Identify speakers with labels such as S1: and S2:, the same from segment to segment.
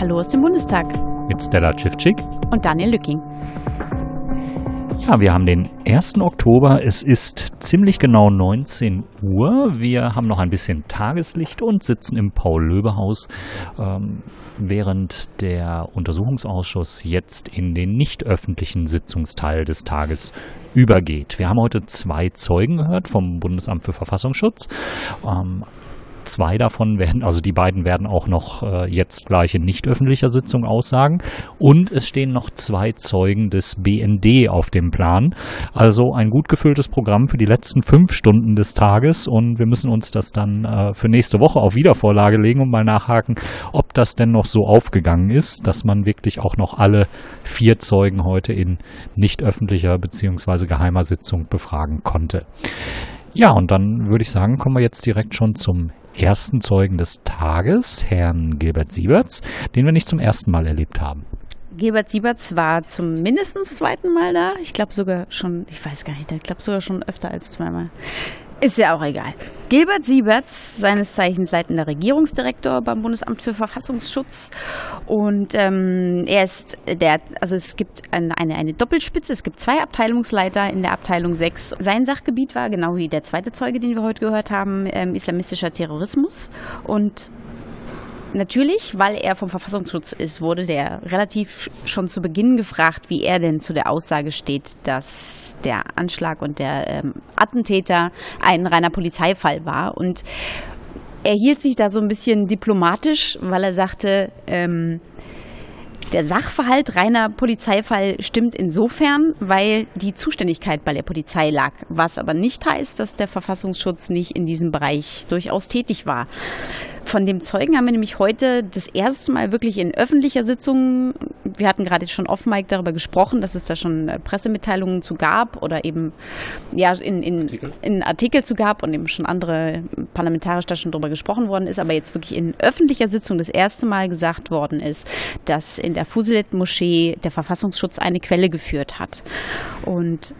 S1: Hallo aus dem Bundestag.
S2: Mit Stella Tschiffczyk.
S1: Und Daniel Lücking.
S2: Ja, wir haben den 1. Oktober. Es ist ziemlich genau 19 Uhr. Wir haben noch ein bisschen Tageslicht und sitzen im Paul-Löbe-Haus, ähm, während der Untersuchungsausschuss jetzt in den nicht öffentlichen Sitzungsteil des Tages übergeht. Wir haben heute zwei Zeugen gehört vom Bundesamt für Verfassungsschutz. Ähm, Zwei davon werden, also die beiden werden auch noch äh, jetzt gleich in nicht öffentlicher Sitzung aussagen. Und es stehen noch zwei Zeugen des BND auf dem Plan. Also ein gut gefülltes Programm für die letzten fünf Stunden des Tages. Und wir müssen uns das dann äh, für nächste Woche auf Wiedervorlage legen und mal nachhaken, ob das denn noch so aufgegangen ist, dass man wirklich auch noch alle vier Zeugen heute in nicht öffentlicher bzw. geheimer Sitzung befragen konnte. Ja, und dann würde ich sagen, kommen wir jetzt direkt schon zum ersten Zeugen des Tages, Herrn Gilbert Sieberts, den wir nicht zum ersten Mal erlebt haben.
S1: Gilbert Sieberts war zum mindestens zweiten Mal da. Ich glaube sogar schon, ich weiß gar nicht, ich glaube sogar schon öfter als zweimal. Ist ja auch egal. Gilbert Sieberts, seines Zeichens leitender Regierungsdirektor beim Bundesamt für Verfassungsschutz. Und ähm, er ist der, also es gibt eine, eine, eine Doppelspitze, es gibt zwei Abteilungsleiter in der Abteilung 6. Sein Sachgebiet war, genau wie der zweite Zeuge, den wir heute gehört haben, ähm, islamistischer Terrorismus. Und Natürlich, weil er vom Verfassungsschutz ist, wurde der relativ schon zu Beginn gefragt, wie er denn zu der Aussage steht, dass der Anschlag und der ähm, Attentäter ein reiner Polizeifall war. Und er hielt sich da so ein bisschen diplomatisch, weil er sagte, ähm, der Sachverhalt reiner Polizeifall stimmt insofern, weil die Zuständigkeit bei der Polizei lag, was aber nicht heißt, dass der Verfassungsschutz nicht in diesem Bereich durchaus tätig war. Von dem Zeugen haben wir nämlich heute das erste Mal wirklich in öffentlicher Sitzung, wir hatten gerade schon off-mic darüber gesprochen, dass es da schon äh, Pressemitteilungen zu gab oder eben ja in, in, Artikel. in Artikel zu gab und eben schon andere parlamentarisch da schon drüber gesprochen worden ist, aber jetzt wirklich in öffentlicher Sitzung das erste Mal gesagt worden ist, dass in der Fusilet-Moschee der Verfassungsschutz eine Quelle geführt hat. Und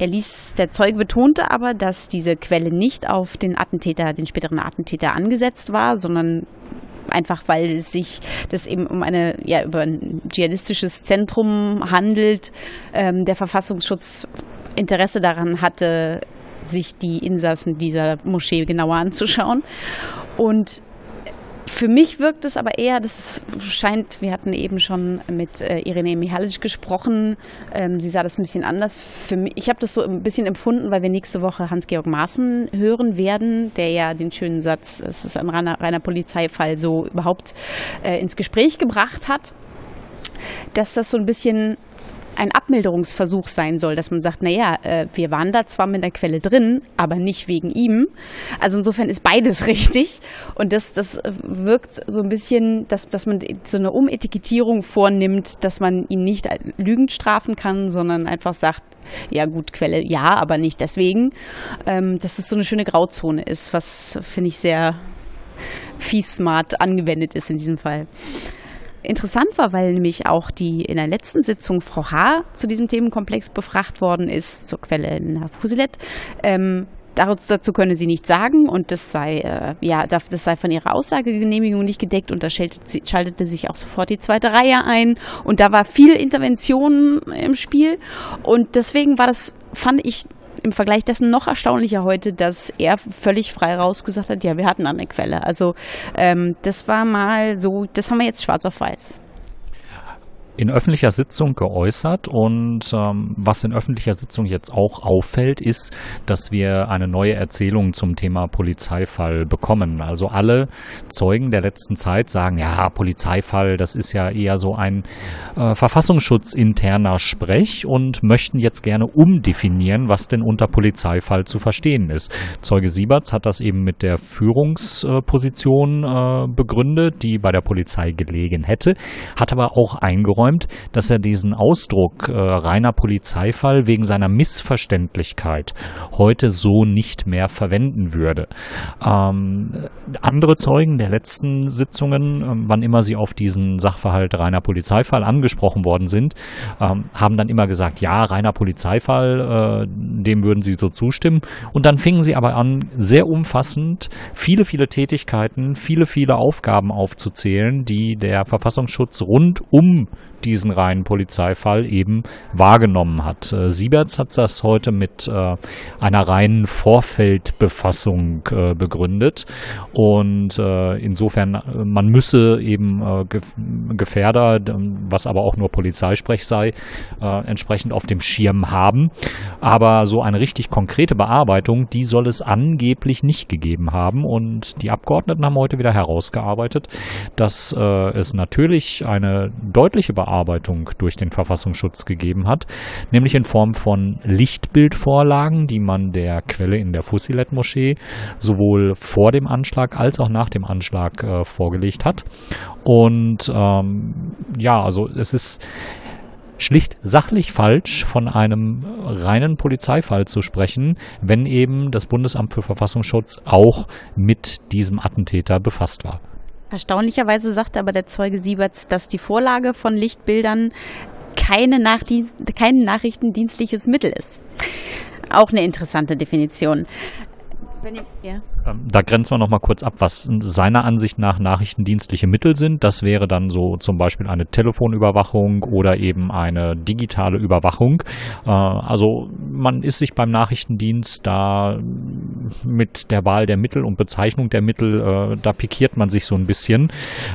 S1: er ließ, der Zeuge betonte aber, dass diese Quelle nicht auf den Attentäter, den späteren Attentäter angesetzt war, sondern einfach weil es sich das eben um eine ja über ein dschihadistisches Zentrum handelt, ähm, der Verfassungsschutz Interesse daran hatte, sich die Insassen dieser Moschee genauer anzuschauen. Und für mich wirkt es aber eher, das scheint, wir hatten eben schon mit äh, Irene Mihalic gesprochen, ähm, sie sah das ein bisschen anders. Für mich, ich habe das so ein bisschen empfunden, weil wir nächste Woche Hans-Georg Maaßen hören werden, der ja den schönen Satz, es ist ein reiner, reiner Polizeifall, so überhaupt äh, ins Gespräch gebracht hat dass das so ein bisschen ein Abmilderungsversuch sein soll, dass man sagt, naja, äh, wir waren da zwar mit der Quelle drin, aber nicht wegen ihm. Also insofern ist beides richtig. Und das, das wirkt so ein bisschen, dass, dass man so eine Umetikettierung vornimmt, dass man ihn nicht lügend strafen kann, sondern einfach sagt, ja gut, Quelle ja, aber nicht deswegen. Ähm, dass das so eine schöne Grauzone ist, was finde ich sehr fies smart angewendet ist in diesem Fall interessant war, weil nämlich auch die in der letzten Sitzung Frau H. zu diesem Themenkomplex befragt worden ist, zur Quelle in Fusilet. Ähm, dazu könne sie nichts sagen und das sei, äh, ja, das sei von ihrer Aussagegenehmigung nicht gedeckt und da schaltete, schaltete sich auch sofort die zweite Reihe ein und da war viel Intervention im Spiel und deswegen war das, fand ich im Vergleich dessen noch erstaunlicher heute, dass er völlig frei rausgesagt hat, ja, wir hatten eine Quelle. Also ähm, das war mal so, das haben wir jetzt schwarz auf weiß
S2: in öffentlicher Sitzung geäußert und ähm, was in öffentlicher Sitzung jetzt auch auffällt, ist, dass wir eine neue Erzählung zum Thema Polizeifall bekommen. Also alle Zeugen der letzten Zeit sagen, ja, Polizeifall, das ist ja eher so ein äh, verfassungsschutzinterner Sprech und möchten jetzt gerne umdefinieren, was denn unter Polizeifall zu verstehen ist. Zeuge Sieberts hat das eben mit der Führungsposition äh, begründet, die bei der Polizei gelegen hätte, hat aber auch eingeräumt, eingeräumt, dass er diesen Ausdruck äh, reiner Polizeifall wegen seiner Missverständlichkeit heute so nicht mehr verwenden würde. Ähm, andere Zeugen der letzten Sitzungen, äh, wann immer sie auf diesen Sachverhalt reiner Polizeifall angesprochen worden sind, ähm, haben dann immer gesagt, ja, reiner Polizeifall, äh, dem würden sie so zustimmen. Und dann fingen sie aber an, sehr umfassend viele, viele Tätigkeiten, viele, viele Aufgaben aufzuzählen, die der Verfassungsschutz rund um diesen reinen Polizeifall eben wahrgenommen hat. Äh, Sieberts hat das heute mit äh, einer reinen Vorfeldbefassung äh, begründet und äh, insofern äh, man müsse eben äh, Gefährder, was aber auch nur Polizeisprech sei, entsprechend auf dem Schirm haben. Aber so eine richtig konkrete Bearbeitung, die soll es angeblich nicht gegeben haben und die Abgeordneten haben heute wieder herausgearbeitet, dass es natürlich eine deutliche Bearbeitung Überarbeitung durch den Verfassungsschutz gegeben hat, nämlich in Form von Lichtbildvorlagen, die man der Quelle in der Fusilet-Moschee sowohl vor dem Anschlag als auch nach dem Anschlag äh, vorgelegt hat. Und ähm, ja, also es ist schlicht sachlich falsch, von einem reinen Polizeifall zu sprechen, wenn eben das Bundesamt für Verfassungsschutz auch mit diesem Attentäter befasst war.
S1: Erstaunlicherweise sagte aber der Zeuge Sieberts, dass die Vorlage von Lichtbildern keine kein nachrichtendienstliches Mittel ist. Auch eine interessante Definition.
S2: Ihr, ja. Ähm, da grenzen wir noch mal kurz ab, was seiner Ansicht nach nachrichtendienstliche Mittel sind. Das wäre dann so zum Beispiel eine Telefonüberwachung oder eben eine digitale Überwachung. Äh, also man ist sich beim Nachrichtendienst da mit der Wahl der Mittel und Bezeichnung der Mittel, äh, da pikiert man sich so ein bisschen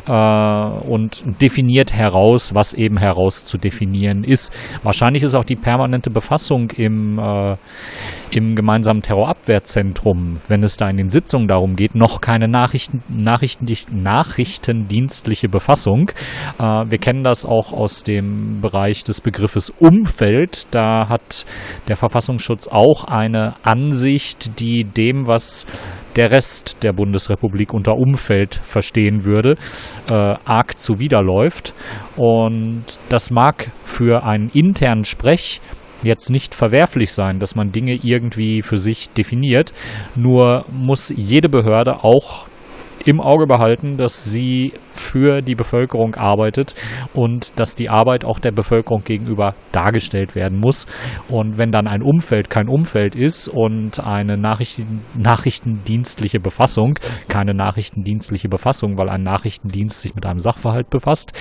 S2: äh, und definiert heraus, was eben heraus zu definieren ist. Wahrscheinlich ist auch die permanente Befassung im, im gemeinsamen Terrorabwehrzentrum, wenn es da in den Sitzung darum geht, noch keine Nachrichten, Nachrichten, nachrichtendienstliche Befassung. Äh, wir kennen das auch aus dem Bereich des Begriffes Umfeld. Da hat der Verfassungsschutz auch eine Ansicht, die dem, was der Rest der Bundesrepublik unter Umfeld verstehen würde, äh, arg zuwiderläuft. Und das mag für einen internen Sprech jetzt nicht verwerflich sein, dass man Dinge irgendwie für sich definiert. Nur muss jede Behörde auch im Auge behalten, dass sie für die Bevölkerung arbeitet und dass die Arbeit auch der Bevölkerung gegenüber dargestellt werden muss. Und wenn dann ein Umfeld kein Umfeld ist und eine Nachrichten, nachrichtendienstliche Befassung keine nachrichtendienstliche Befassung, weil ein Nachrichtendienst sich mit einem Sachverhalt befasst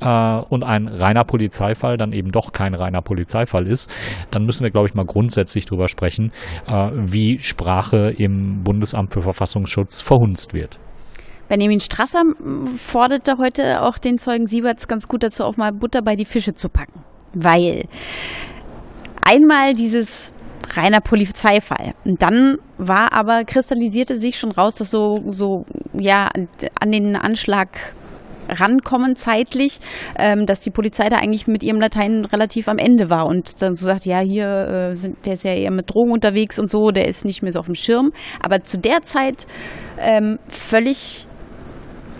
S2: äh, und ein reiner Polizeifall dann eben doch kein reiner Polizeifall ist, dann müssen wir, glaube ich, mal grundsätzlich darüber sprechen, äh, wie Sprache im Bundesamt für Verfassungsschutz verhunzt wird.
S1: Benjamin Strasser forderte heute auch den Zeugen Sieberts ganz gut dazu auf, mal Butter bei die Fische zu packen. Weil einmal dieses reiner Polizeifall. Und dann war aber, kristallisierte sich schon raus, dass so, so, ja, an den Anschlag rankommen zeitlich, ähm, dass die Polizei da eigentlich mit ihrem Latein relativ am Ende war und dann so sagt, ja, hier äh, sind, der ist ja eher mit Drogen unterwegs und so, der ist nicht mehr so auf dem Schirm. Aber zu der Zeit ähm, völlig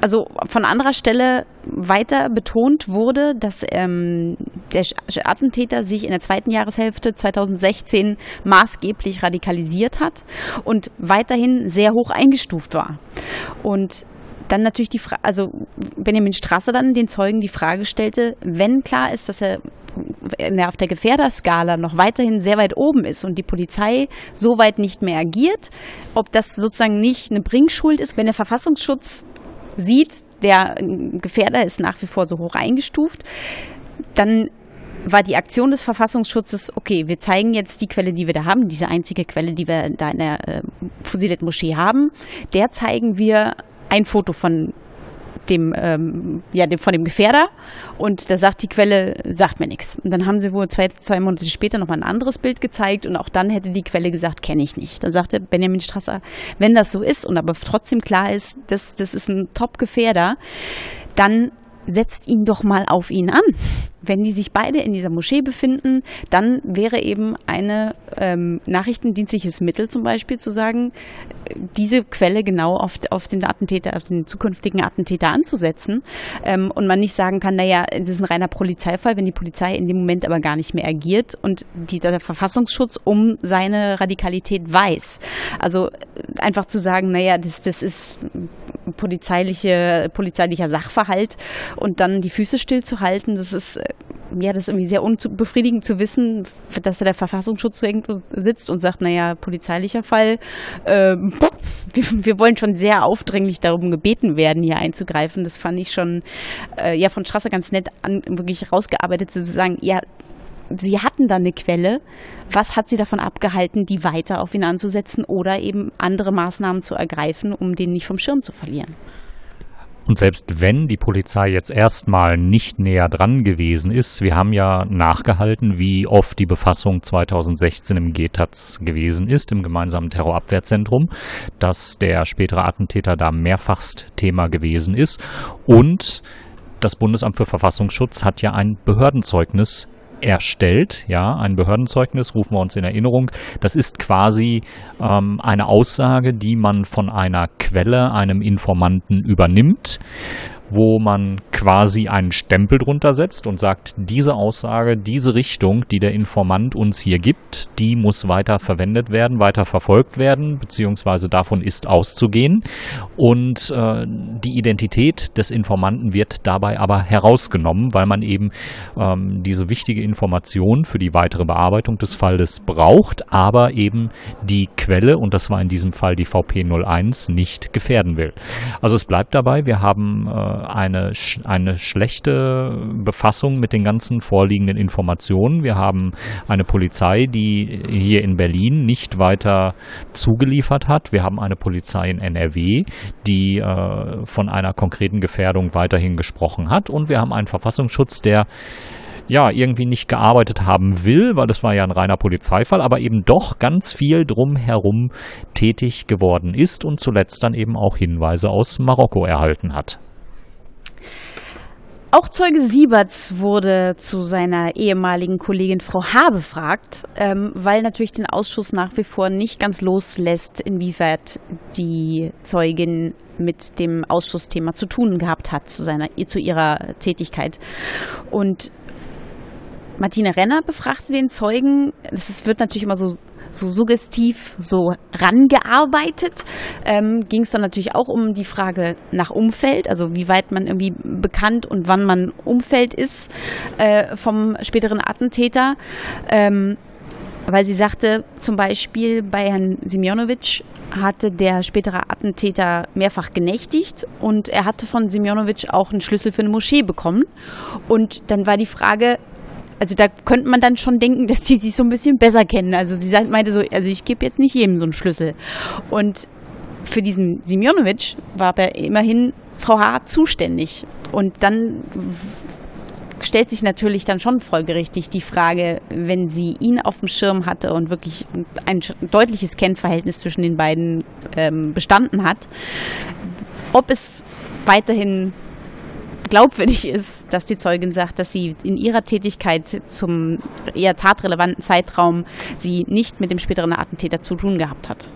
S1: also von anderer Stelle weiter betont wurde, dass ähm, der Attentäter sich in der zweiten Jahreshälfte 2016 maßgeblich radikalisiert hat und weiterhin sehr hoch eingestuft war. Und dann natürlich die Frage, also Benjamin Strasser dann den Zeugen die Frage stellte, wenn klar ist, dass er auf der Gefährderskala noch weiterhin sehr weit oben ist und die Polizei so weit nicht mehr agiert, ob das sozusagen nicht eine Bringschuld ist, wenn der Verfassungsschutz sieht, der Gefährder ist nach wie vor so hoch eingestuft, dann war die Aktion des Verfassungsschutzes, okay, wir zeigen jetzt die Quelle, die wir da haben, diese einzige Quelle, die wir da in der äh, Fusilet-Moschee haben, der zeigen wir ein Foto von dem, ähm, ja, dem, von dem Gefährder und da sagt die Quelle, sagt mir nichts. Und dann haben sie wohl zwei, zwei Monate später nochmal ein anderes Bild gezeigt und auch dann hätte die Quelle gesagt, kenne ich nicht. Da sagte Benjamin Strasser, wenn das so ist und aber trotzdem klar ist, das, das ist ein Top-Gefährder, dann setzt ihn doch mal auf ihn an. wenn die sich beide in dieser Moschee befinden, dann wäre eben eine ähm, nachrichtendienstliches Mittel zum Beispiel zu sagen, diese Quelle genau auf, auf den Attentäter, auf den zukünftigen Attentäter anzusetzen ähm, und man nicht sagen kann, naja, das ist ein reiner Polizeifall, wenn die Polizei in dem Moment aber gar nicht mehr agiert und die, der Verfassungsschutz um seine Radikalität weiß. Also einfach zu sagen, naja, das, das ist polizeiliche, polizeilicher Sachverhalt und dann die Füße stillzuhalten, das ist ja, das ist irgendwie sehr unbefriedigend zu wissen, dass da der Verfassungsschutz irgendwo sitzt und sagt, naja, polizeilicher Fall. Äh, wir, wir, wollen schon sehr aufdringlich darum gebeten werden, hier einzugreifen. Das fand ich schon äh, ja von Strasser ganz nett an, wirklich rausgearbeitet, zu sagen, ja, sie hatten da eine Quelle. Was hat sie davon abgehalten, die weiter auf ihn anzusetzen oder eben andere Maßnahmen zu ergreifen, um den nicht vom Schirm zu verlieren?
S2: Und selbst wenn die Polizei jetzt erstmal nicht näher dran gewesen ist, wir haben ja nachgehalten, wie oft die Befassung 2016 im GTAZ gewesen ist, im gemeinsamen Terrorabwehrzentrum, dass der spätere Attentäter da mehrfachst Thema gewesen ist. Und das Bundesamt für Verfassungsschutz hat ja ein Behördenzeugnis erstellt, ja, ein Behördenzeugnis, rufen wir uns in Erinnerung. Das ist quasi ähm, eine Aussage, die man von einer Quelle, einem Informanten übernimmt wo man quasi einen Stempel drunter setzt und sagt, diese Aussage, diese Richtung, die der Informant uns hier gibt, die muss weiter verwendet werden, weiter verfolgt werden, beziehungsweise davon ist auszugehen. Und äh, die Identität des Informanten wird dabei aber herausgenommen, weil man eben ähm, diese wichtige Information für die weitere Bearbeitung des Falles braucht, aber eben die Quelle, und das war in diesem Fall die VP 01, nicht gefährden will. Also es bleibt dabei, wir haben äh, eine, eine schlechte Befassung mit den ganzen vorliegenden Informationen. Wir haben eine Polizei, die hier in Berlin nicht weiter zugeliefert hat. Wir haben eine Polizei in NRW, die äh, von einer konkreten Gefährdung weiterhin gesprochen hat. Und wir haben einen Verfassungsschutz, der ja, irgendwie nicht gearbeitet haben will, weil das war ja ein reiner Polizeifall, aber eben doch ganz viel drumherum tätig geworden ist und zuletzt dann eben auch Hinweise aus Marokko erhalten hat.
S1: Auch Zeuge Sieberts wurde zu seiner ehemaligen Kollegin Frau H. befragt, ähm, weil natürlich den Ausschuss nach wie vor nicht ganz loslässt, inwieweit die Zeugin mit dem Ausschussthema zu tun gehabt hat zu, seiner, zu ihrer Tätigkeit. Und Martina Renner befragte den Zeugen. Das wird natürlich immer so so suggestiv so rangearbeitet. Ähm, Ging es dann natürlich auch um die Frage nach Umfeld, also wie weit man irgendwie bekannt und wann man Umfeld ist äh, vom späteren Attentäter. Ähm, weil sie sagte, zum Beispiel bei Herrn Simjonovic hatte der spätere Attentäter mehrfach genächtigt und er hatte von Simjonovic auch einen Schlüssel für eine Moschee bekommen. Und dann war die Frage, also da könnte man dann schon denken, dass die sich so ein bisschen besser kennen. Also sie meinte so, also ich gebe jetzt nicht jedem so einen Schlüssel. Und für diesen Simjonovic war aber immerhin Frau H. zuständig. Und dann stellt sich natürlich dann schon folgerichtig die Frage, wenn sie ihn auf dem Schirm hatte und wirklich ein deutliches Kennverhältnis zwischen den beiden ähm, bestanden hat, ob es weiterhin glaubwürdig ist, dass die Zeugin sagt, dass sie in ihrer Tätigkeit zum eher tatrelevanten Zeitraum sie nicht mit dem späteren Attentäter zu tun gehabt hat.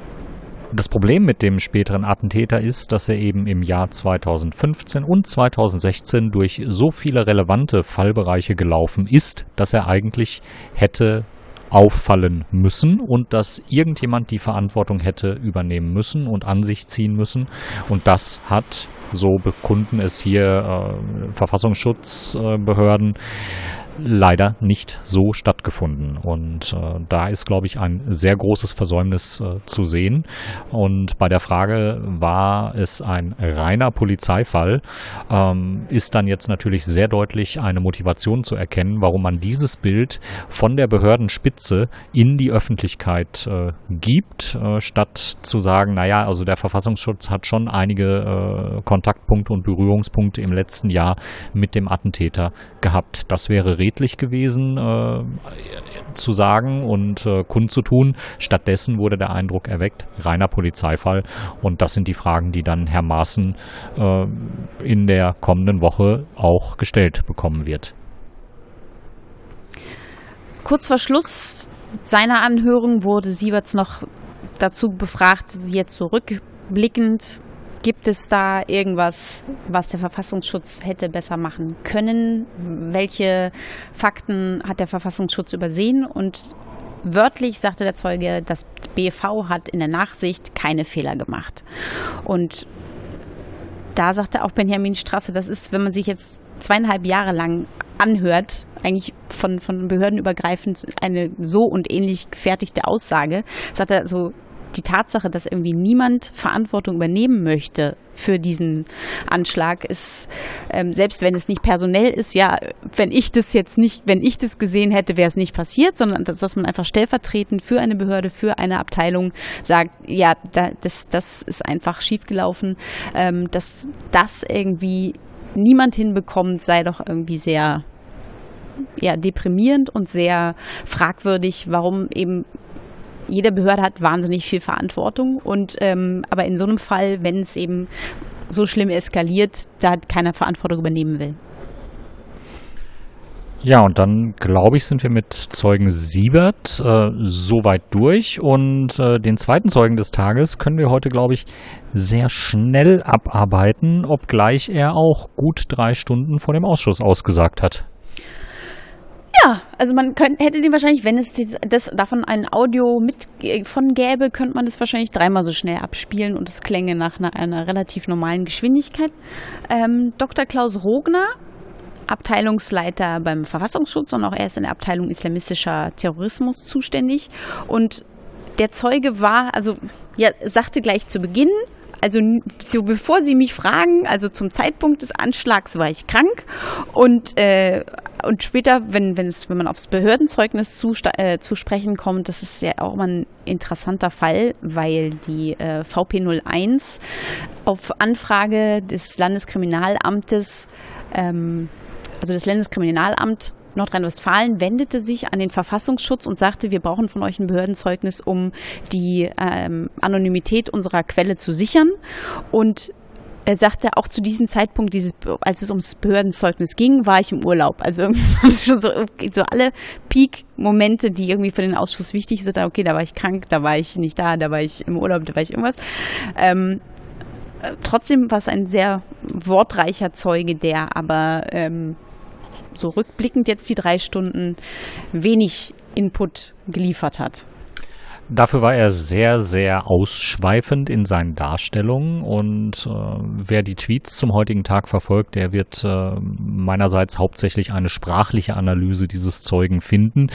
S2: Das Problem mit dem späteren Attentäter ist, dass er eben im Jahr 2015 und 2016 durch so viele relevante Fallbereiche gelaufen ist, dass er eigentlich hätte auffallen müssen und dass irgendjemand die Verantwortung hätte übernehmen müssen und an sich ziehen müssen. Und das hat so bekunden es hier äh, Verfassungsschutzbehörden, leider nicht so stattgefunden. Und äh, da ist, glaube ich, ein sehr großes Versäumnis äh, zu sehen. Und bei der Frage, war es ein reiner Polizeifall, ähm, ist dann jetzt natürlich sehr deutlich eine Motivation zu erkennen, warum man dieses Bild von der Behördenspitze in die Öffentlichkeit äh, gibt, äh, statt zu sagen, naja, also der Verfassungsschutz hat schon einige äh, Kontaktpunkte und Berührungspunkte im letzten Jahr mit dem Attentäter gehabt. Das wäre redlich gewesen äh, zu sagen und äh, kundzutun. Stattdessen wurde der Eindruck erweckt, reiner Polizeifall. Und das sind die Fragen, die dann Herr Maaßen äh, in der kommenden Woche auch gestellt bekommen wird.
S1: kurz vor Schluss seiner Anhörung wurde Sieberts noch dazu befragt, jetzt zurückblickend, gibt es da irgendwas, was der Verfassungsschutz hätte besser machen können? Welche Fakten hat der Verfassungsschutz übersehen? Und wörtlich sagte der Zeuge, das BV hat in der Nachsicht keine Fehler gemacht. Und da sagte auch Benjamin Strasse, das ist, wenn man sich jetzt zweieinhalb Jahre lang anhört, eigentlich von, von Behörden übergreifend eine so und ähnlich gefertigte Aussage, sagt er so, die Tatsache, dass irgendwie niemand Verantwortung übernehmen möchte für diesen Anschlag, ist, ähm, selbst wenn es nicht personell ist, ja, wenn ich das jetzt nicht, wenn ich das gesehen hätte, wäre es nicht passiert, sondern dass, dass man einfach stellvertretend für eine Behörde, für eine Abteilung sagt, ja, da, das, das ist einfach schiefgelaufen, ähm, dass das irgendwie niemand hinbekommt, sei doch irgendwie sehr ja, deprimierend und sehr fragwürdig, warum eben jede Behörde hat wahnsinnig viel Verantwortung und ähm, aber in so einem Fall, wenn es eben so schlimm eskaliert, da keiner Verantwortung übernehmen will.
S2: Ja, und dann glaube ich, sind wir mit Zeugen Siebert äh, soweit durch. Und äh, den zweiten Zeugen des Tages können wir heute, glaube ich, sehr schnell abarbeiten, obgleich er auch gut drei Stunden vor dem Ausschuss ausgesagt hat.
S1: Ja, also man könnte, hätte den wahrscheinlich, wenn es das, davon ein Audio mit von gäbe, könnte man das wahrscheinlich dreimal so schnell abspielen und es klänge nach einer, einer relativ normalen Geschwindigkeit. Ähm, Dr. Klaus Rogner, Abteilungsleiter beim Verfassungsschutz und auch er ist in der Abteilung islamistischer Terrorismus zuständig und der Zeuge war, also ja, sagte gleich zu Beginn, also so bevor Sie mich fragen, also zum Zeitpunkt des Anschlags war ich krank und äh, und später, wenn wenn es wenn man aufs Behördenzeugnis zu, äh, zu sprechen kommt, das ist ja auch mal ein interessanter Fall, weil die äh, VP 01 auf Anfrage des Landeskriminalamtes ähm, also das Landeskriminalamt Nordrhein-Westfalen wendete sich an den Verfassungsschutz und sagte, wir brauchen von euch ein Behördenzeugnis, um die ähm, Anonymität unserer Quelle zu sichern. Und er sagte, auch zu diesem Zeitpunkt, dieses, als es ums Behördenzeugnis ging, war ich im Urlaub. Also so, so alle Peak-Momente, die irgendwie für den Ausschuss wichtig sind, okay, da war ich krank, da war ich nicht da, da war ich im Urlaub, da war ich irgendwas. Ähm, trotzdem war es ein sehr wortreicher Zeuge, der aber ähm, so rückblickend jetzt die drei Stunden wenig Input geliefert hat.
S2: Dafür war er sehr, sehr ausschweifend in seinen Darstellungen und äh, wer die Tweets zum heutigen Tag verfolgt, der wird äh, meinerseits hauptsächlich eine sprachliche Analyse dieses Zeugen finden,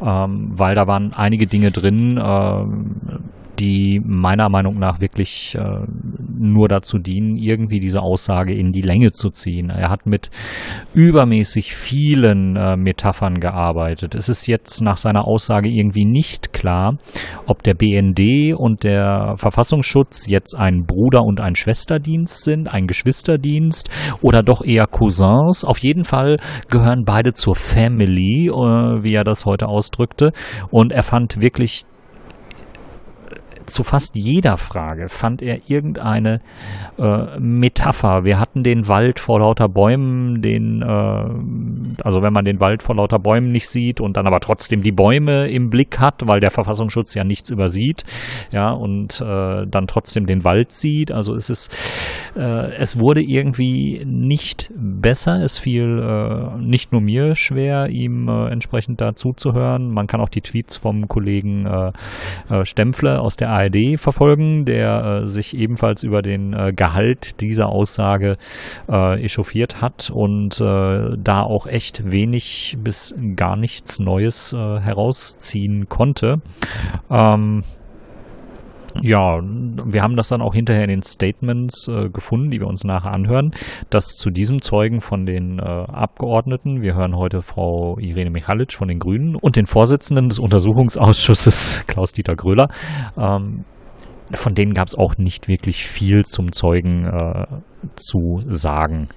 S2: ähm, weil da waren einige Dinge drin, äh, die meiner Meinung nach wirklich äh, nur dazu dienen, irgendwie diese Aussage in die Länge zu ziehen. Er hat mit übermäßig vielen äh, Metaphern gearbeitet. Es ist jetzt nach seiner Aussage irgendwie nicht klar, ob der BND und der Verfassungsschutz jetzt ein Bruder- und ein Schwesterdienst sind, ein Geschwisterdienst oder doch eher Cousins. Auf jeden Fall gehören beide zur Family, äh, wie er das heute ausdrückte. Und er fand wirklich zu fast jeder Frage fand er irgendeine äh, Metapher. Wir hatten den Wald vor lauter Bäumen, den, äh, also wenn man den Wald vor lauter Bäumen nicht sieht und dann aber trotzdem die Bäume im Blick hat, weil der Verfassungsschutz ja nichts übersieht, ja, und äh, dann trotzdem den Wald sieht. Also es ist, äh, es wurde irgendwie nicht besser. Es fiel äh, nicht nur mir schwer, ihm äh, entsprechend da zuzuhören. Man kann auch die Tweets vom Kollegen Stempfle aus der ARD verfolgen, der äh, sich ebenfalls über den äh, Gehalt dieser Aussage äh, echauffiert hat und äh, da auch echt wenig bis gar nichts Neues äh, herausziehen konnte. Ähm, ja, wir haben das dann auch hinterher in den Statements äh, gefunden, die wir uns nachher anhören, dass zu diesem Zeugen von den äh, Abgeordneten, wir hören heute Frau Irene Michalic von den Grünen und den Vorsitzenden des Untersuchungsausschusses, Klaus-Dieter Gröler, ähm, von denen gab es auch nicht wirklich viel zum Zeugen äh, zu sagen.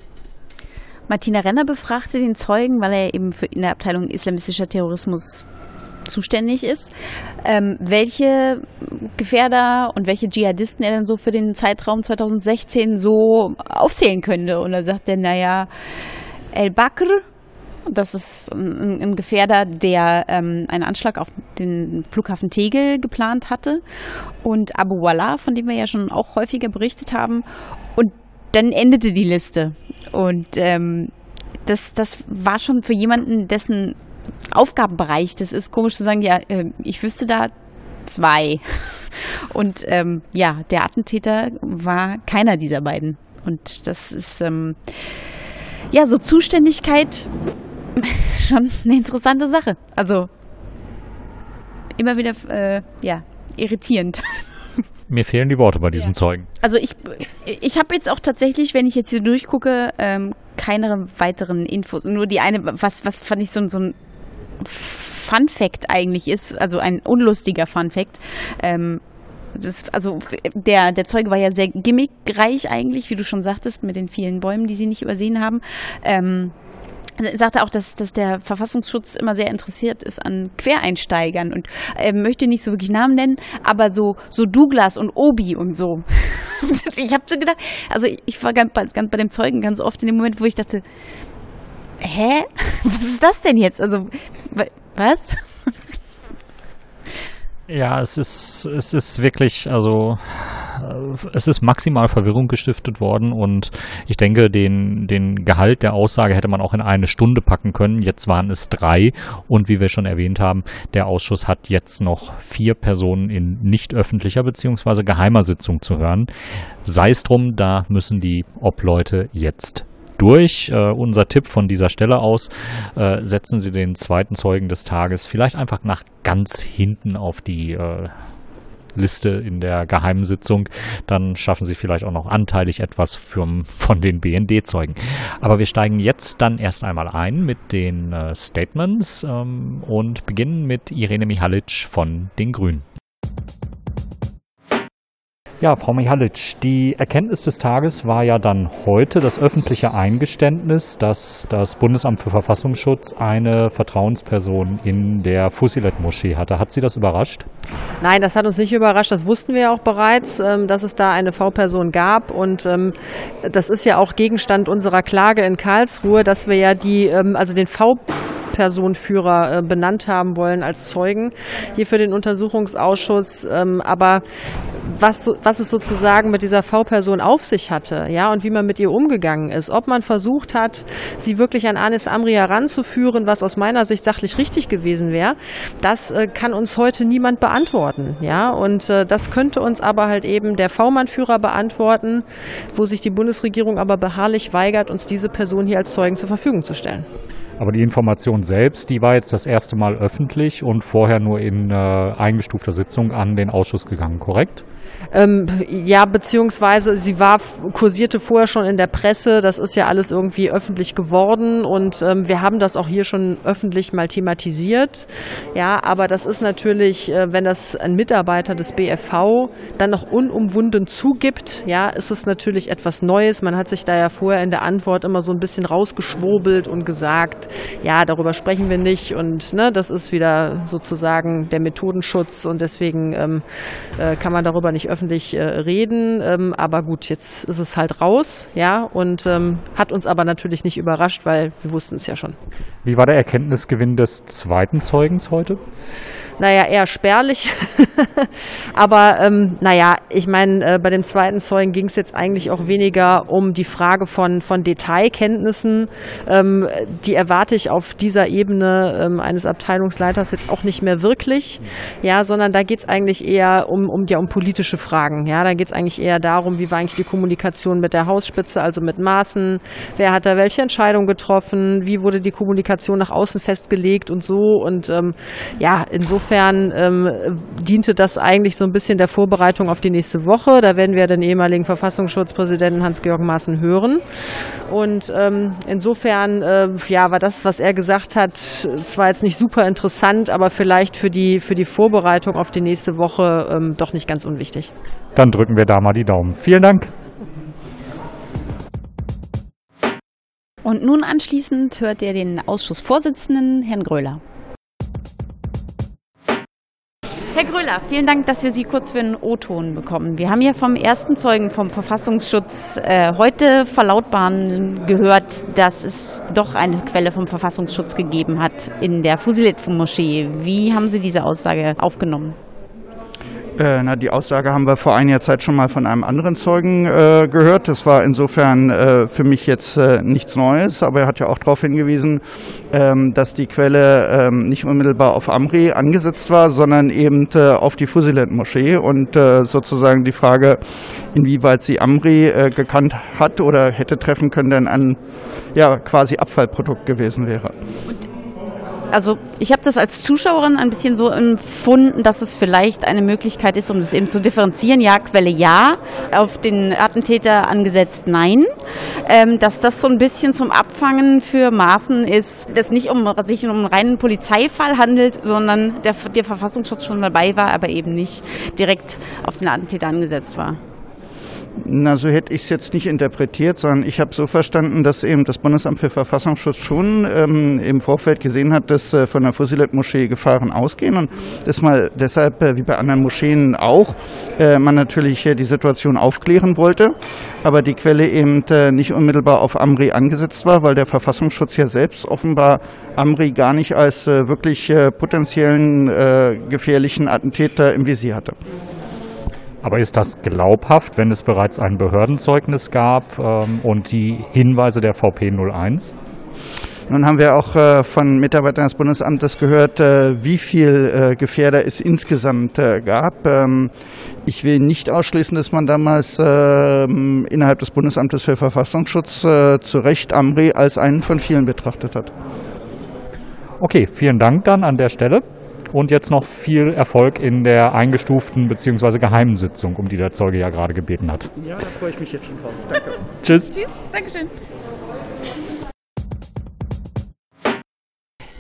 S1: Martina Renner befragte den Zeugen, weil er eben für in der Abteilung islamistischer Terrorismus zuständig ist, ähm, welche Gefährder und welche Dschihadisten er dann so für den Zeitraum 2016 so aufzählen könnte. Und da sagt er, naja, El Bakr, Das ist ein, ein Gefährder, der ähm, einen Anschlag auf den Flughafen Tegel geplant hatte. Und Abu Wallah, von dem wir ja schon auch häufiger berichtet haben. Und dann endete die Liste. Und ähm, das, das war schon für jemanden, dessen Aufgabenbereich das ist, komisch zu sagen, ja, äh, ich wüsste da zwei. Und ähm, ja, der Attentäter war keiner dieser beiden. Und das ist ähm, ja so Zuständigkeit schon eine interessante Sache. Also immer wieder äh, ja irritierend.
S2: Mir fehlen die Worte bei diesem ja. Zeugen.
S1: Also ich, ich habe jetzt auch tatsächlich, wenn ich jetzt hier durchgucke, ähm, keine weiteren Infos. Nur die eine, was, was fand ich so, so ein Fun Fact eigentlich ist, also ein unlustiger Fun Fact. Ähm, das, also der, der Zeuge war ja sehr gimmickreich eigentlich, wie du schon sagtest, mit den vielen Bäumen, die sie nicht übersehen haben. Ähm, er sagte auch, dass, dass der Verfassungsschutz immer sehr interessiert ist an Quereinsteigern und er möchte nicht so wirklich Namen nennen, aber so, so Douglas und Obi und so. ich habe so gedacht, also ich war ganz, ganz bei dem Zeugen ganz oft in dem Moment, wo ich dachte, hä? Was ist das denn jetzt? Also, was?
S2: Ja, es ist, es ist wirklich, also äh, es ist maximal Verwirrung gestiftet worden und ich denke, den, den Gehalt der Aussage hätte man auch in eine Stunde packen können. Jetzt waren es drei und wie wir schon erwähnt haben, der Ausschuss hat jetzt noch vier Personen in nicht öffentlicher bzw. geheimer Sitzung zu hören. Sei es drum, da müssen die Obleute jetzt durch. Äh, unser Tipp von dieser Stelle aus, äh, setzen Sie den zweiten Zeugen des Tages vielleicht einfach nach ganz hinten auf die äh, Liste in der geheimen Sitzung, dann schaffen Sie vielleicht auch noch anteilig etwas für, von den BND-Zeugen. Aber wir steigen jetzt dann erst einmal ein mit den äh, Statements ähm, und beginnen mit Irene Mihalic von den Grünen. Ja, Frau Mihalic, die Erkenntnis des Tages war ja dann heute das öffentliche Eingeständnis, dass das Bundesamt für Verfassungsschutz eine Vertrauensperson in der Fusilet-Moschee hatte. Hat Sie das überrascht?
S3: Nein, das hat uns nicht überrascht. Das wussten wir ja auch bereits, ähm, dass es da eine V-Person gab. Und ähm, das ist ja auch Gegenstand unserer Klage in Karlsruhe, dass wir ja die, ähm, also den V Personenführer äh, benannt haben wollen als Zeugen hier für den Untersuchungsausschuss. Ähm, aber was, was es sozusagen mit dieser V-Person auf sich hatte, ja, und wie man mit ihr umgegangen ist, ob man versucht hat, sie wirklich an Anis Amri heranzuführen, was aus meiner Sicht sachlich richtig gewesen wäre, das äh, kann uns heute niemand beantworten, ja, und äh, das könnte uns aber halt eben der V-Mann-Führer beantworten, wo sich die Bundesregierung aber beharrlich weigert, uns diese Person hier als Zeugen zur Verfügung zu stellen.
S2: Aber die Information selbst, die war jetzt das erste Mal öffentlich und vorher nur in äh, eingestufter Sitzung an den Ausschuss gegangen, korrekt?
S3: Ähm, ja, beziehungsweise sie war kursierte vorher schon in der Presse. Das ist ja alles irgendwie öffentlich geworden und ähm, wir haben das auch hier schon öffentlich mal thematisiert. Ja, aber das ist natürlich, äh, wenn das ein Mitarbeiter des BFV dann noch unumwunden zugibt, ja, ist es natürlich etwas Neues. Man hat sich da ja vorher in der Antwort immer so ein bisschen rausgeschwurbelt und gesagt, ja, darüber sprechen wir nicht und ne, das ist wieder sozusagen der Methodenschutz und deswegen ähm, äh, kann man darüber nicht öffentlich äh, reden. Ähm, aber gut, jetzt ist es halt raus, ja, und ähm, hat uns aber natürlich nicht überrascht, weil wir wussten es ja schon.
S2: Wie war der Erkenntnisgewinn des zweiten Zeugens heute?
S3: Naja, eher spärlich. Aber ähm, naja, ich meine, äh, bei dem zweiten Zeugen ging es jetzt eigentlich auch weniger um die Frage von, von Detailkenntnissen. Ähm, die erwarte ich auf dieser Ebene ähm, eines Abteilungsleiters jetzt auch nicht mehr wirklich. Ja, sondern da geht es eigentlich eher um, um, ja, um politische Fragen. Ja, da geht es eigentlich eher darum, wie war eigentlich die Kommunikation mit der Hausspitze, also mit Maßen, wer hat da welche Entscheidung getroffen, wie wurde die Kommunikation nach außen festgelegt und so. Und ähm, ja, insofern insofern ähm, diente das eigentlich so ein bisschen der Vorbereitung auf die nächste Woche. Da werden wir den ehemaligen Verfassungsschutzpräsidenten Hans-Georg Maaßen hören. Und ähm, insofern äh, ja, war das, was er gesagt hat, zwar jetzt nicht super interessant, aber vielleicht für die, für die Vorbereitung auf die nächste Woche ähm, doch nicht ganz unwichtig.
S2: Dann drücken wir da mal die Daumen. Vielen Dank.
S1: Und nun anschließend hört ihr den Ausschussvorsitzenden, Herrn Gröler. Herr Gröler, vielen Dank, dass wir Sie kurz für einen O-Ton bekommen. Wir haben ja vom ersten Zeugen vom Verfassungsschutz äh, heute verlautbaren gehört, dass es doch eine Quelle vom Verfassungsschutz gegeben hat in der Fusilet-Moschee. Wie haben Sie diese Aussage aufgenommen?
S4: Äh, na, die Aussage haben wir vor einiger Zeit schon mal von einem anderen Zeugen äh, gehört. Das war insofern äh, für mich jetzt äh, nichts Neues, aber er hat ja auch darauf hingewiesen, ähm, dass die Quelle ähm, nicht unmittelbar auf Amri angesetzt war, sondern eben äh, auf die Fusilet-Moschee und äh, sozusagen die Frage, inwieweit sie Amri gekannt hat oder hätte treffen können, denn ein ja, quasi Abfallprodukt gewesen wäre.
S1: Und also ich habe das als Zuschauerin ein bisschen so empfunden, dass es vielleicht eine Möglichkeit ist, um das eben zu differenzieren. Ja, Quelle ja, auf den Attentäter angesetzt nein. Ähm, dass das so ein bisschen zum Abfangen für Maßen ist, dass nicht um sich um einen reinen Polizeifall handelt, sondern der, der Verfassungsschutz schon dabei war, aber eben nicht direkt auf den Attentäter angesetzt war.
S4: Na, so hätte ich es jetzt nicht interpretiert, sondern ich habe so verstanden, dass eben das Bundesamt für Verfassungsschutz schon ähm, im Vorfeld gesehen hat, dass äh, von der Fusilet-Moschee Gefahren ausgehen und dass mal deshalb, äh, wie bei anderen Moscheen auch, äh, man natürlich äh, die Situation aufklären wollte, aber die Quelle eben äh, nicht unmittelbar auf Amri angesetzt war, weil der Verfassungsschutz ja selbst offenbar Amri gar nicht als äh, wirklich potenziellen gefährlichen Attentäter im Visier hatte.
S2: Aber ist das glaubhaft, wenn es bereits ein Behördenzeugnis gab ähm, und die Hinweise der VP 01?
S4: Nun haben wir auch äh, von Mitarbeitern des Bundesamtes gehört, äh, wie viel äh, Gefährder es insgesamt äh, gab. Ähm, ich will nicht ausschließen, dass man damals ähm, innerhalb des Bundesamtes für Verfassungsschutz äh, zu Recht Amri als einen von vielen betrachtet hat.
S2: Okay, vielen Dank dann an der Stelle und jetzt noch viel Erfolg in der eingestuften bzw. geheimen Sitzung, um die der Zeuge ja gerade gebeten hat.
S4: Ja, da freue ich mich jetzt schon drauf. Danke.
S2: Tschüss.
S1: Tschüss. Dankeschön.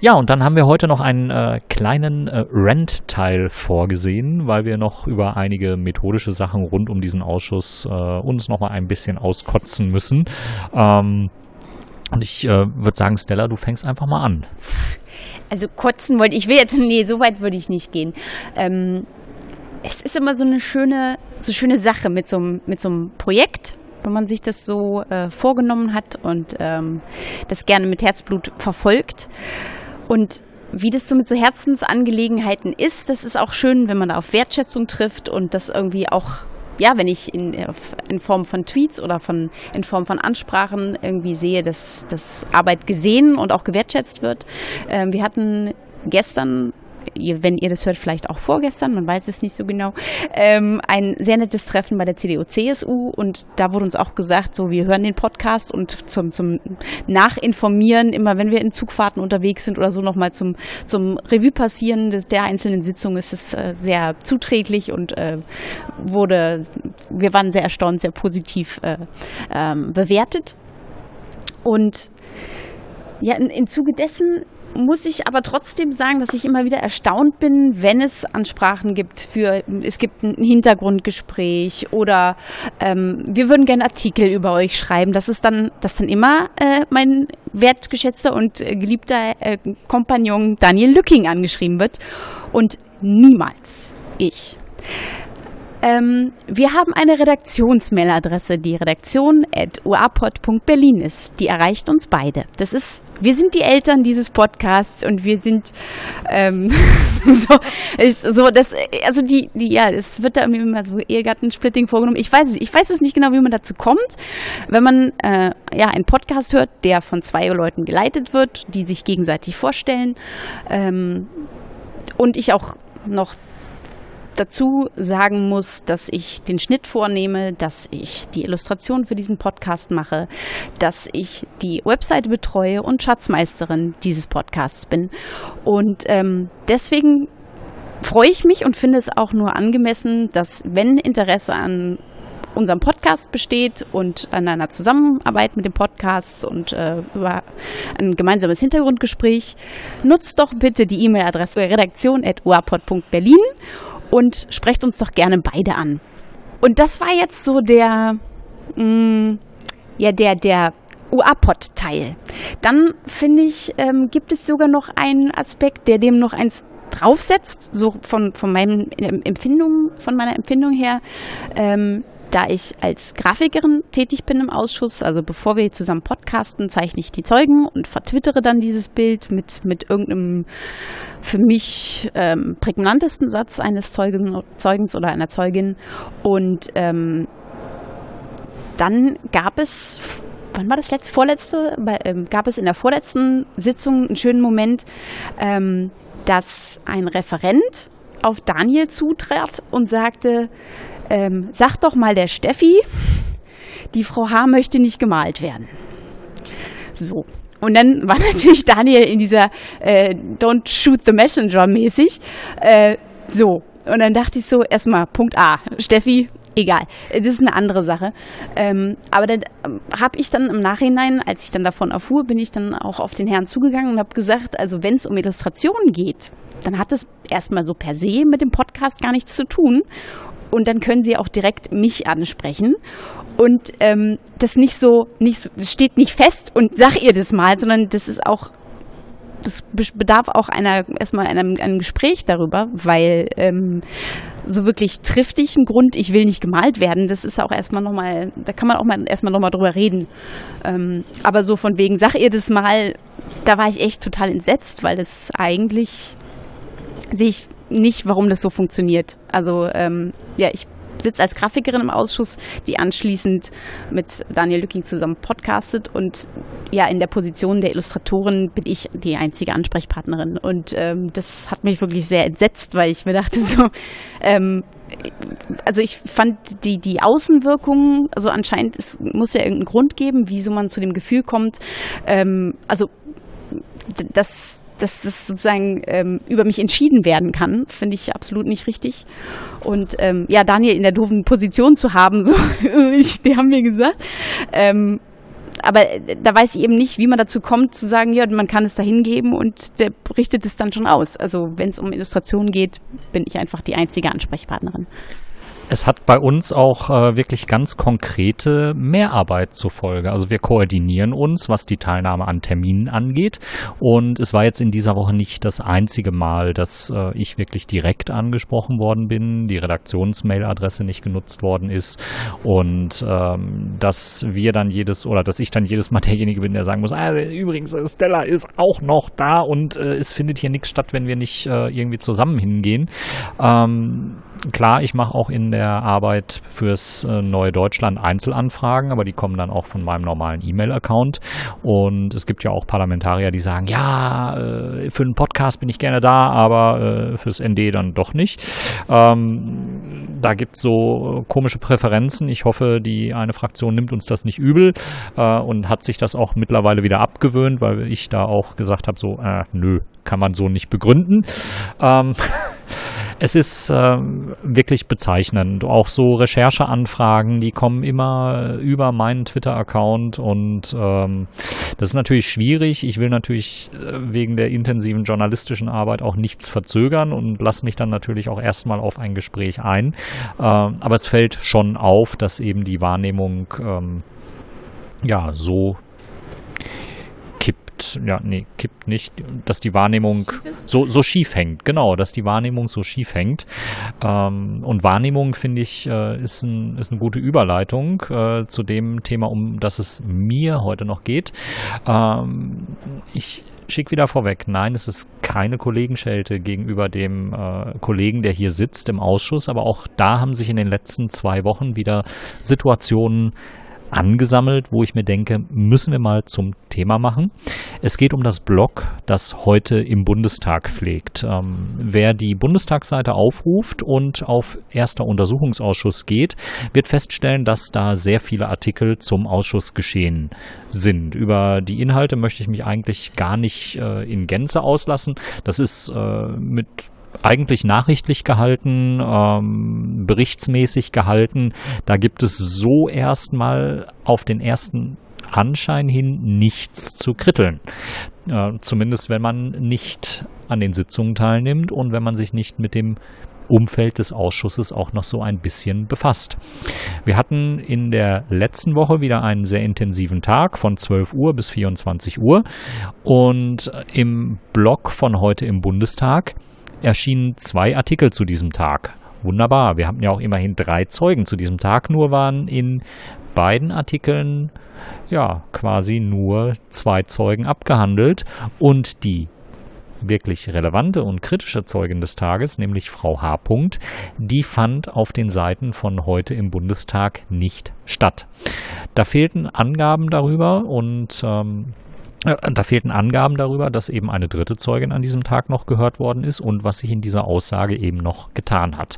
S2: Ja, und dann haben wir heute noch einen äh, kleinen äh, Rent-Teil vorgesehen, weil wir noch über einige methodische Sachen rund um diesen Ausschuss äh, uns noch mal ein bisschen auskotzen müssen. Ähm, und ich äh, würde sagen, Stella, du fängst einfach mal an.
S1: Also kotzen wollte ich will jetzt, nee, so weit würde ich nicht gehen. Ähm, es ist immer so eine schöne, so schöne Sache mit so, mit so einem Projekt, wenn man sich das so äh, vorgenommen hat und ähm, das gerne mit Herzblut verfolgt. Und wie das so mit so Herzensangelegenheiten ist, das ist auch schön, wenn man da auf Wertschätzung trifft und das irgendwie auch ja, wenn ich in, in Form von Tweets oder von, in Form von Ansprachen irgendwie sehe, dass, dass Arbeit gesehen und auch gewertschätzt wird. Ähm, wir hatten gestern wenn ihr das hört, vielleicht auch vorgestern, man weiß es nicht so genau, ähm, ein sehr nettes Treffen bei der CDU-CSU und da wurde uns auch gesagt, so wir hören den Podcast und zum, zum Nachinformieren, immer wenn wir in Zugfahrten unterwegs sind oder so nochmal zum, zum Revue passieren des, der einzelnen Sitzung ist es äh, sehr zuträglich und äh, wurde, wir waren sehr erstaunt, sehr positiv äh, ähm, bewertet. Und ja, in Zuge dessen muss ich aber trotzdem sagen, dass ich immer wieder erstaunt bin, wenn es Ansprachen gibt für, es gibt ein Hintergrundgespräch oder ähm, wir würden gerne Artikel über euch schreiben. Das ist dann, dass dann immer äh, mein wertgeschätzter und äh, geliebter äh, Kompagnon Daniel Lücking angeschrieben wird und niemals ich. Ähm, wir haben eine Redaktionsmailadresse, die redaktion.uapod.berlin ist. Die erreicht uns beide. Das ist, wir sind die Eltern dieses Podcasts und wir sind ähm, so, ist, so das, also die, die, ja, es wird da irgendwie immer so Ehegattensplitting vorgenommen. Ich weiß es, ich weiß es nicht genau, wie man dazu kommt. Wenn man äh, ja einen Podcast hört, der von zwei Leuten geleitet wird, die sich gegenseitig vorstellen ähm, und ich auch noch dazu sagen muss, dass ich den Schnitt vornehme, dass ich die Illustration für diesen Podcast mache, dass ich die Webseite betreue und Schatzmeisterin dieses Podcasts bin. Und ähm, deswegen freue ich mich und finde es auch nur angemessen, dass wenn Interesse an unserem Podcast besteht und an einer Zusammenarbeit mit dem Podcast und äh, über ein gemeinsames Hintergrundgespräch, nutzt doch bitte die E-Mail-Adresse redaktion.uapod.berlin und sprecht uns doch gerne beide an. Und das war jetzt so der, mh, mm, ja, der, der UAPOT-Teil. Dann finde ich, ähm, gibt es sogar noch einen Aspekt, der dem noch eins draufsetzt, so von, von meinen Empfindungen, von meiner Empfindung her. Ähm, da ich als Grafikerin tätig bin im Ausschuss, also bevor wir zusammen podcasten, zeichne ich die Zeugen und vertwittere dann dieses Bild mit, mit irgendeinem für mich ähm, prägnantesten Satz eines Zeugen, Zeugens oder einer Zeugin. Und ähm, dann gab es wann war das letzte, vorletzte, ähm, gab es in der vorletzten Sitzung einen schönen Moment, ähm, dass ein Referent auf Daniel zutrat und sagte, ähm, sag doch mal der Steffi, die Frau H. möchte nicht gemalt werden. So. Und dann war natürlich Daniel in dieser äh, Don't shoot the messenger mäßig. Äh, so. Und dann dachte ich so, erstmal Punkt A. Steffi, egal. Das ist eine andere Sache. Ähm, aber dann ähm, habe ich dann im Nachhinein, als ich dann davon erfuhr, bin ich dann auch auf den Herrn zugegangen und habe gesagt, also wenn es um Illustrationen geht, dann hat es erstmal so per se mit dem Podcast gar nichts zu tun und dann können sie auch direkt mich ansprechen. Und ähm, das nicht so, nicht steht nicht fest und sag ihr das mal, sondern das ist auch, das bedarf auch einer erstmal einem, einem Gespräch darüber, weil ähm, so wirklich triftig ein Grund, ich will nicht gemalt werden, das ist auch erstmal nochmal, da kann man auch mal erstmal nochmal drüber reden. Ähm, aber so von wegen, sag ihr das mal, da war ich echt total entsetzt, weil das eigentlich sehe ich nicht, warum das so funktioniert. Also ähm, ja, ich sitze als Grafikerin im Ausschuss, die anschließend mit Daniel Lücking zusammen podcastet und ja, in der Position der Illustratorin bin ich die einzige Ansprechpartnerin und ähm, das hat mich wirklich sehr entsetzt, weil ich mir dachte so, ähm, also ich fand die, die Außenwirkungen, also anscheinend es muss ja irgendeinen Grund geben, wieso man zu dem Gefühl kommt, ähm, also dass dass das sozusagen ähm, über mich entschieden werden kann, finde ich absolut nicht richtig. Und ähm, ja, Daniel in der doofen Position zu haben, so, die haben mir gesagt. Ähm, aber da weiß ich eben nicht, wie man dazu kommt, zu sagen, ja, man kann es da hingeben und der richtet es dann schon aus. Also wenn es um Illustrationen geht, bin ich einfach die einzige Ansprechpartnerin.
S2: Es hat bei uns auch äh, wirklich ganz konkrete Mehrarbeit zur Folge. Also wir koordinieren uns, was die Teilnahme an Terminen angeht. Und es war jetzt in dieser Woche nicht das einzige Mal, dass äh, ich wirklich direkt angesprochen worden bin, die Redaktionsmailadresse nicht genutzt worden ist und ähm, dass wir dann jedes oder dass ich dann jedes Mal derjenige bin, der sagen muss, ah, übrigens, Stella ist auch noch da und äh, es findet hier nichts statt, wenn wir nicht äh, irgendwie zusammen hingehen. Ähm, klar, ich mache auch in der Arbeit fürs äh, Neue Deutschland Einzelanfragen, aber die kommen dann auch von meinem normalen E-Mail-Account. Und es gibt ja auch Parlamentarier, die sagen, ja, äh, für einen Podcast bin ich gerne da, aber äh, fürs ND dann doch nicht. Ähm, da gibt es so komische Präferenzen. Ich hoffe, die eine Fraktion nimmt uns das nicht übel äh, und hat sich das auch mittlerweile wieder abgewöhnt, weil ich da auch gesagt habe, so, äh, nö, kann man so nicht begründen. Ähm, es ist äh, wirklich bezeichnend. Auch so Rechercheanfragen, die kommen immer über meinen Twitter-Account und ähm, das ist natürlich schwierig. Ich will natürlich äh, wegen der intensiven journalistischen Arbeit auch nichts verzögern und lasse mich dann natürlich auch erstmal auf ein Gespräch ein. Äh, aber es fällt schon auf, dass eben die Wahrnehmung ähm, ja so ja, nee, kippt nicht, dass die Wahrnehmung so, so schief hängt. Genau, dass die Wahrnehmung so schief hängt. Ähm, und Wahrnehmung, finde ich, äh, ist, ein, ist eine gute Überleitung äh, zu dem Thema, um das es mir heute noch geht. Ähm, ich schick wieder vorweg, nein, es ist keine Kollegenschelte gegenüber dem äh, Kollegen, der hier sitzt im Ausschuss, aber auch da haben sich in den letzten zwei Wochen wieder Situationen angesammelt, wo ich mir denke, müssen wir mal zum Thema machen. Es geht um das Blog, das heute im Bundestag pflegt. Ähm, wer die Bundestagsseite aufruft und auf erster Untersuchungsausschuss geht, wird feststellen, dass da sehr viele Artikel zum Ausschussgeschehen sind. Über die Inhalte möchte ich mich eigentlich gar nicht äh, in Gänze auslassen. Das ist äh, mit eigentlich nachrichtlich gehalten, ähm, berichtsmäßig gehalten. Da gibt es so erstmal auf den ersten Anschein hin nichts zu kritteln. Äh, zumindest wenn man nicht an den Sitzungen teilnimmt und wenn man sich nicht mit dem Umfeld des Ausschusses auch noch so ein bisschen befasst. Wir hatten in der letzten Woche wieder einen sehr intensiven Tag von 12 Uhr bis 24 Uhr und im Blog von heute im Bundestag erschienen zwei Artikel zu diesem Tag. Wunderbar, wir hatten ja auch immerhin drei Zeugen zu diesem Tag, nur waren in beiden Artikeln ja quasi nur zwei Zeugen abgehandelt und die wirklich relevante und kritische Zeugin des Tages, nämlich Frau H. die fand auf den Seiten von heute im Bundestag nicht statt. Da fehlten Angaben darüber und ähm, da fehlten Angaben darüber, dass eben eine dritte Zeugin an diesem Tag noch gehört worden ist und was sich in dieser Aussage eben noch getan hat.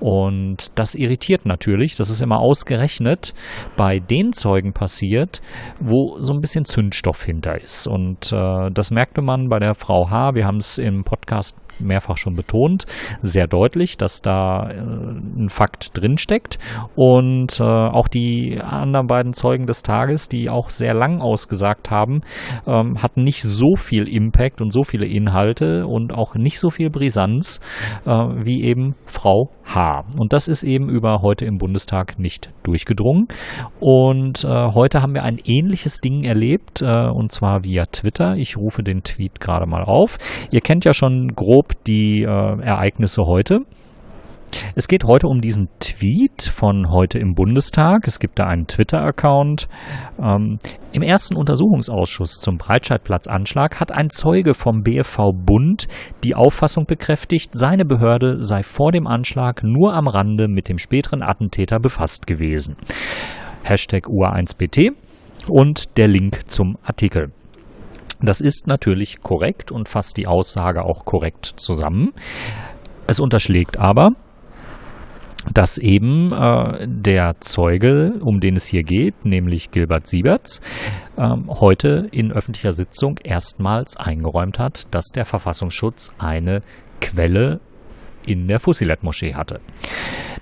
S2: Und das irritiert natürlich. Das ist immer ausgerechnet bei den Zeugen passiert, wo so ein bisschen Zündstoff hinter ist. Und äh, das merkte man bei der Frau H. Wir haben es im Podcast mehrfach schon betont, sehr deutlich, dass da äh, ein Fakt drinsteckt. Und äh, auch die anderen beiden Zeugen des Tages, die auch sehr lang ausgesagt haben, ähm, hatten nicht so viel Impact und so viele Inhalte und auch nicht so viel Brisanz äh, wie eben Frau H. Und das ist eben über heute im Bundestag nicht durchgedrungen. Und äh, heute haben wir ein ähnliches Ding erlebt, äh, und zwar via Twitter. Ich rufe den Tweet gerade mal auf. Ihr kennt ja schon grob die äh, Ereignisse heute. Es geht heute um diesen Tweet von heute im Bundestag. Es gibt da einen Twitter-Account. Ähm, Im ersten Untersuchungsausschuss zum Breitscheidplatz-Anschlag hat ein Zeuge vom BFV Bund die Auffassung bekräftigt, seine Behörde sei vor dem Anschlag nur am Rande mit dem späteren Attentäter befasst gewesen. Hashtag UA1BT und der Link zum Artikel. Das ist natürlich korrekt und fasst die Aussage auch korrekt zusammen. Es unterschlägt aber, dass eben äh, der Zeuge, um den es hier geht, nämlich Gilbert Sieberts, ähm, heute in öffentlicher Sitzung erstmals eingeräumt hat, dass der Verfassungsschutz eine Quelle in der Fusilet-Moschee hatte.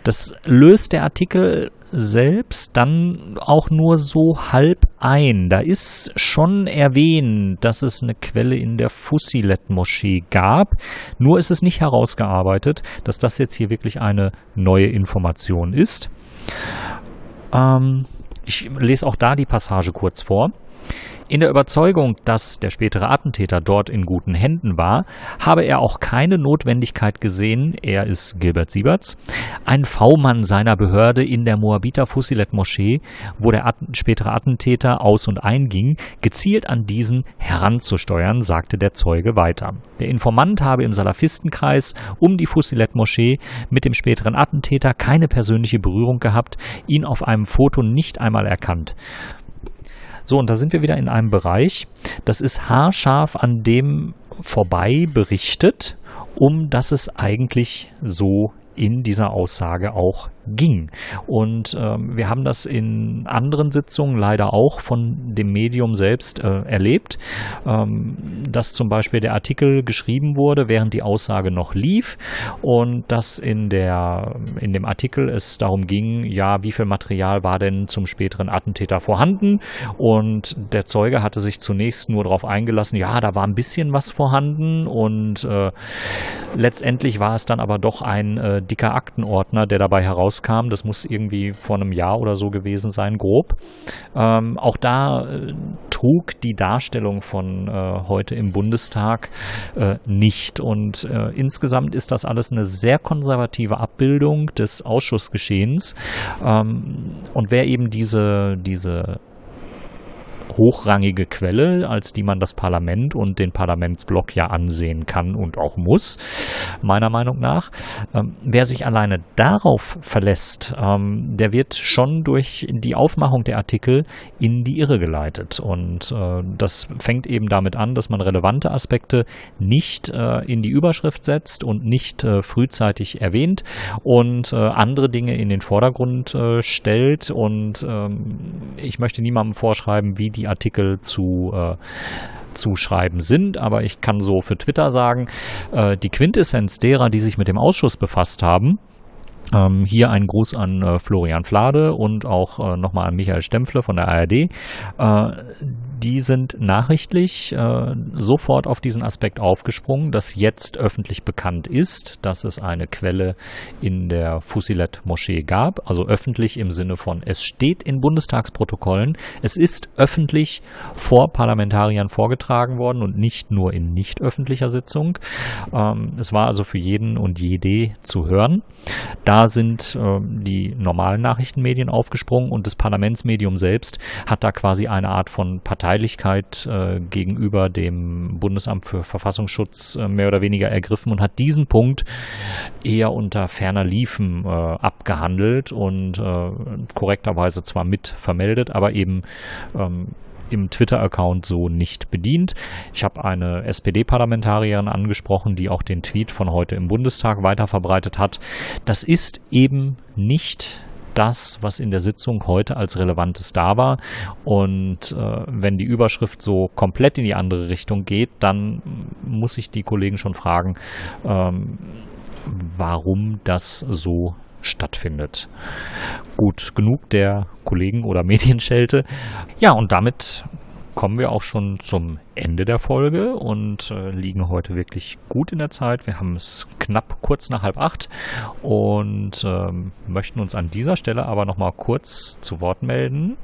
S2: Das löst der Artikel selbst dann auch nur so halb ein. Da ist schon erwähnt, dass es eine Quelle in der Fusilet-Moschee gab. Nur ist es nicht herausgearbeitet, dass das jetzt hier wirklich eine neue Information ist. Ähm, ich lese auch da die Passage kurz vor. In der Überzeugung, dass der spätere Attentäter dort in guten Händen war, habe er auch keine Notwendigkeit gesehen, er ist Gilbert Sieberts, ein V-Mann seiner Behörde in der Moabiter Fusilet-Moschee, wo der At spätere Attentäter aus- und einging, gezielt an diesen heranzusteuern, sagte der Zeuge weiter. Der Informant habe im Salafistenkreis um die Fusilet-Moschee mit dem späteren Attentäter keine persönliche Berührung gehabt, ihn auf einem Foto nicht einmal erkannt. So, und da sind wir wieder in einem Bereich, das ist haarscharf an dem vorbei berichtet, um dass es eigentlich so in dieser Aussage auch ging. Und ähm, wir haben das in anderen Sitzungen leider auch von dem Medium selbst äh, erlebt, ähm, dass zum Beispiel der Artikel geschrieben wurde, während die Aussage noch lief und dass in, der, in dem Artikel es darum ging, ja, wie viel Material war denn zum späteren Attentäter vorhanden und der Zeuge hatte sich zunächst nur darauf eingelassen, ja, da war ein bisschen was vorhanden und äh, letztendlich war es dann aber doch ein äh, dicker Aktenordner, der dabei herauskam. Das muss irgendwie vor einem Jahr oder so gewesen sein, grob. Ähm, auch da äh, trug die Darstellung von äh, heute im Bundestag äh, nicht. Und äh, insgesamt ist das alles eine sehr konservative Abbildung des Ausschussgeschehens. Ähm, und wer eben diese, diese hochrangige Quelle, als die man das Parlament und den Parlamentsblock ja ansehen kann und auch muss, meiner Meinung nach. Ähm, wer sich alleine darauf verlässt, ähm, der wird schon durch die Aufmachung der Artikel in die Irre geleitet. Und äh, das fängt eben damit an, dass man relevante Aspekte nicht äh, in die Überschrift setzt und nicht äh, frühzeitig erwähnt und äh, andere Dinge in den Vordergrund äh, stellt. Und ähm, ich möchte niemandem vorschreiben, wie die die Artikel zu äh, zu schreiben sind, aber ich kann so für Twitter sagen, äh, die Quintessenz derer, die sich mit dem Ausschuss befasst haben, ähm, hier ein Gruß an äh, Florian Flade und auch äh, nochmal an Michael Stempfle von der ARD. Äh, die sind nachrichtlich äh, sofort auf diesen Aspekt aufgesprungen, dass jetzt öffentlich bekannt ist, dass es eine Quelle in der Fusilet-Moschee gab. Also öffentlich im Sinne von, es steht in Bundestagsprotokollen, es ist öffentlich vor Parlamentariern vorgetragen worden und nicht nur in nicht öffentlicher Sitzung. Ähm, es war also für jeden und jede zu hören. Da sind äh, die normalen Nachrichtenmedien aufgesprungen und das Parlamentsmedium selbst hat da quasi eine Art von Parteilichkeit äh, gegenüber dem Bundesamt für Verfassungsschutz äh, mehr oder weniger ergriffen und hat diesen Punkt eher unter ferner Liefen äh, abgehandelt und äh, korrekterweise zwar mit vermeldet, aber eben ähm, im Twitter-Account so nicht bedient. Ich habe eine SPD-Parlamentarierin angesprochen, die auch den Tweet von heute im Bundestag weiterverbreitet hat. Das ist eben nicht das, was in der Sitzung heute als Relevantes da war. Und äh, wenn die Überschrift so komplett in die andere Richtung geht, dann muss ich die Kollegen schon fragen, ähm, warum das so stattfindet. Gut, genug der Kollegen oder Medienschelte. Ja, und damit kommen wir auch schon zum Ende der Folge und äh, liegen heute wirklich gut in der Zeit. Wir haben es knapp kurz nach halb acht und ähm, möchten uns an dieser Stelle aber nochmal kurz zu Wort melden.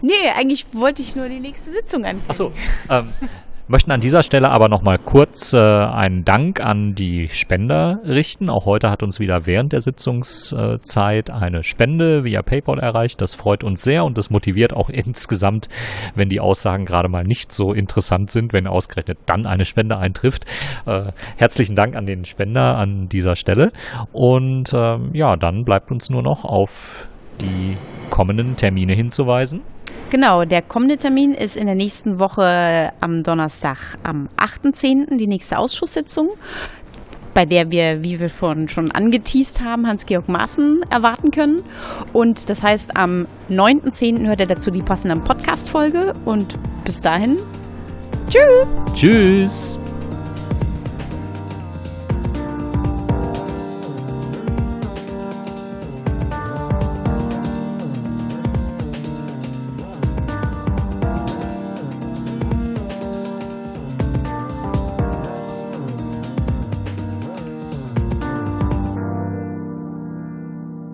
S1: Nee, eigentlich wollte ich nur die nächste Sitzung ankündigen.
S2: Achso, ähm, Möchten an dieser Stelle aber nochmal kurz äh, einen Dank an die Spender richten. Auch heute hat uns wieder während der Sitzungszeit eine Spende via PayPal erreicht. Das freut uns sehr und das motiviert auch insgesamt, wenn die Aussagen gerade mal nicht so interessant sind, wenn ausgerechnet dann eine Spende eintrifft. Äh, herzlichen Dank an den Spender an dieser Stelle. Und ähm, ja, dann bleibt uns nur noch auf die kommenden Termine hinzuweisen.
S1: Genau, der kommende Termin ist in der nächsten Woche am Donnerstag, am 8.10., die nächste Ausschusssitzung, bei der wir, wie wir vorhin schon angeteased haben, Hans-Georg Maaßen erwarten können. Und das heißt, am 9.10. hört er dazu die passende Podcast-Folge und bis dahin, tschüss!
S2: Tschüss!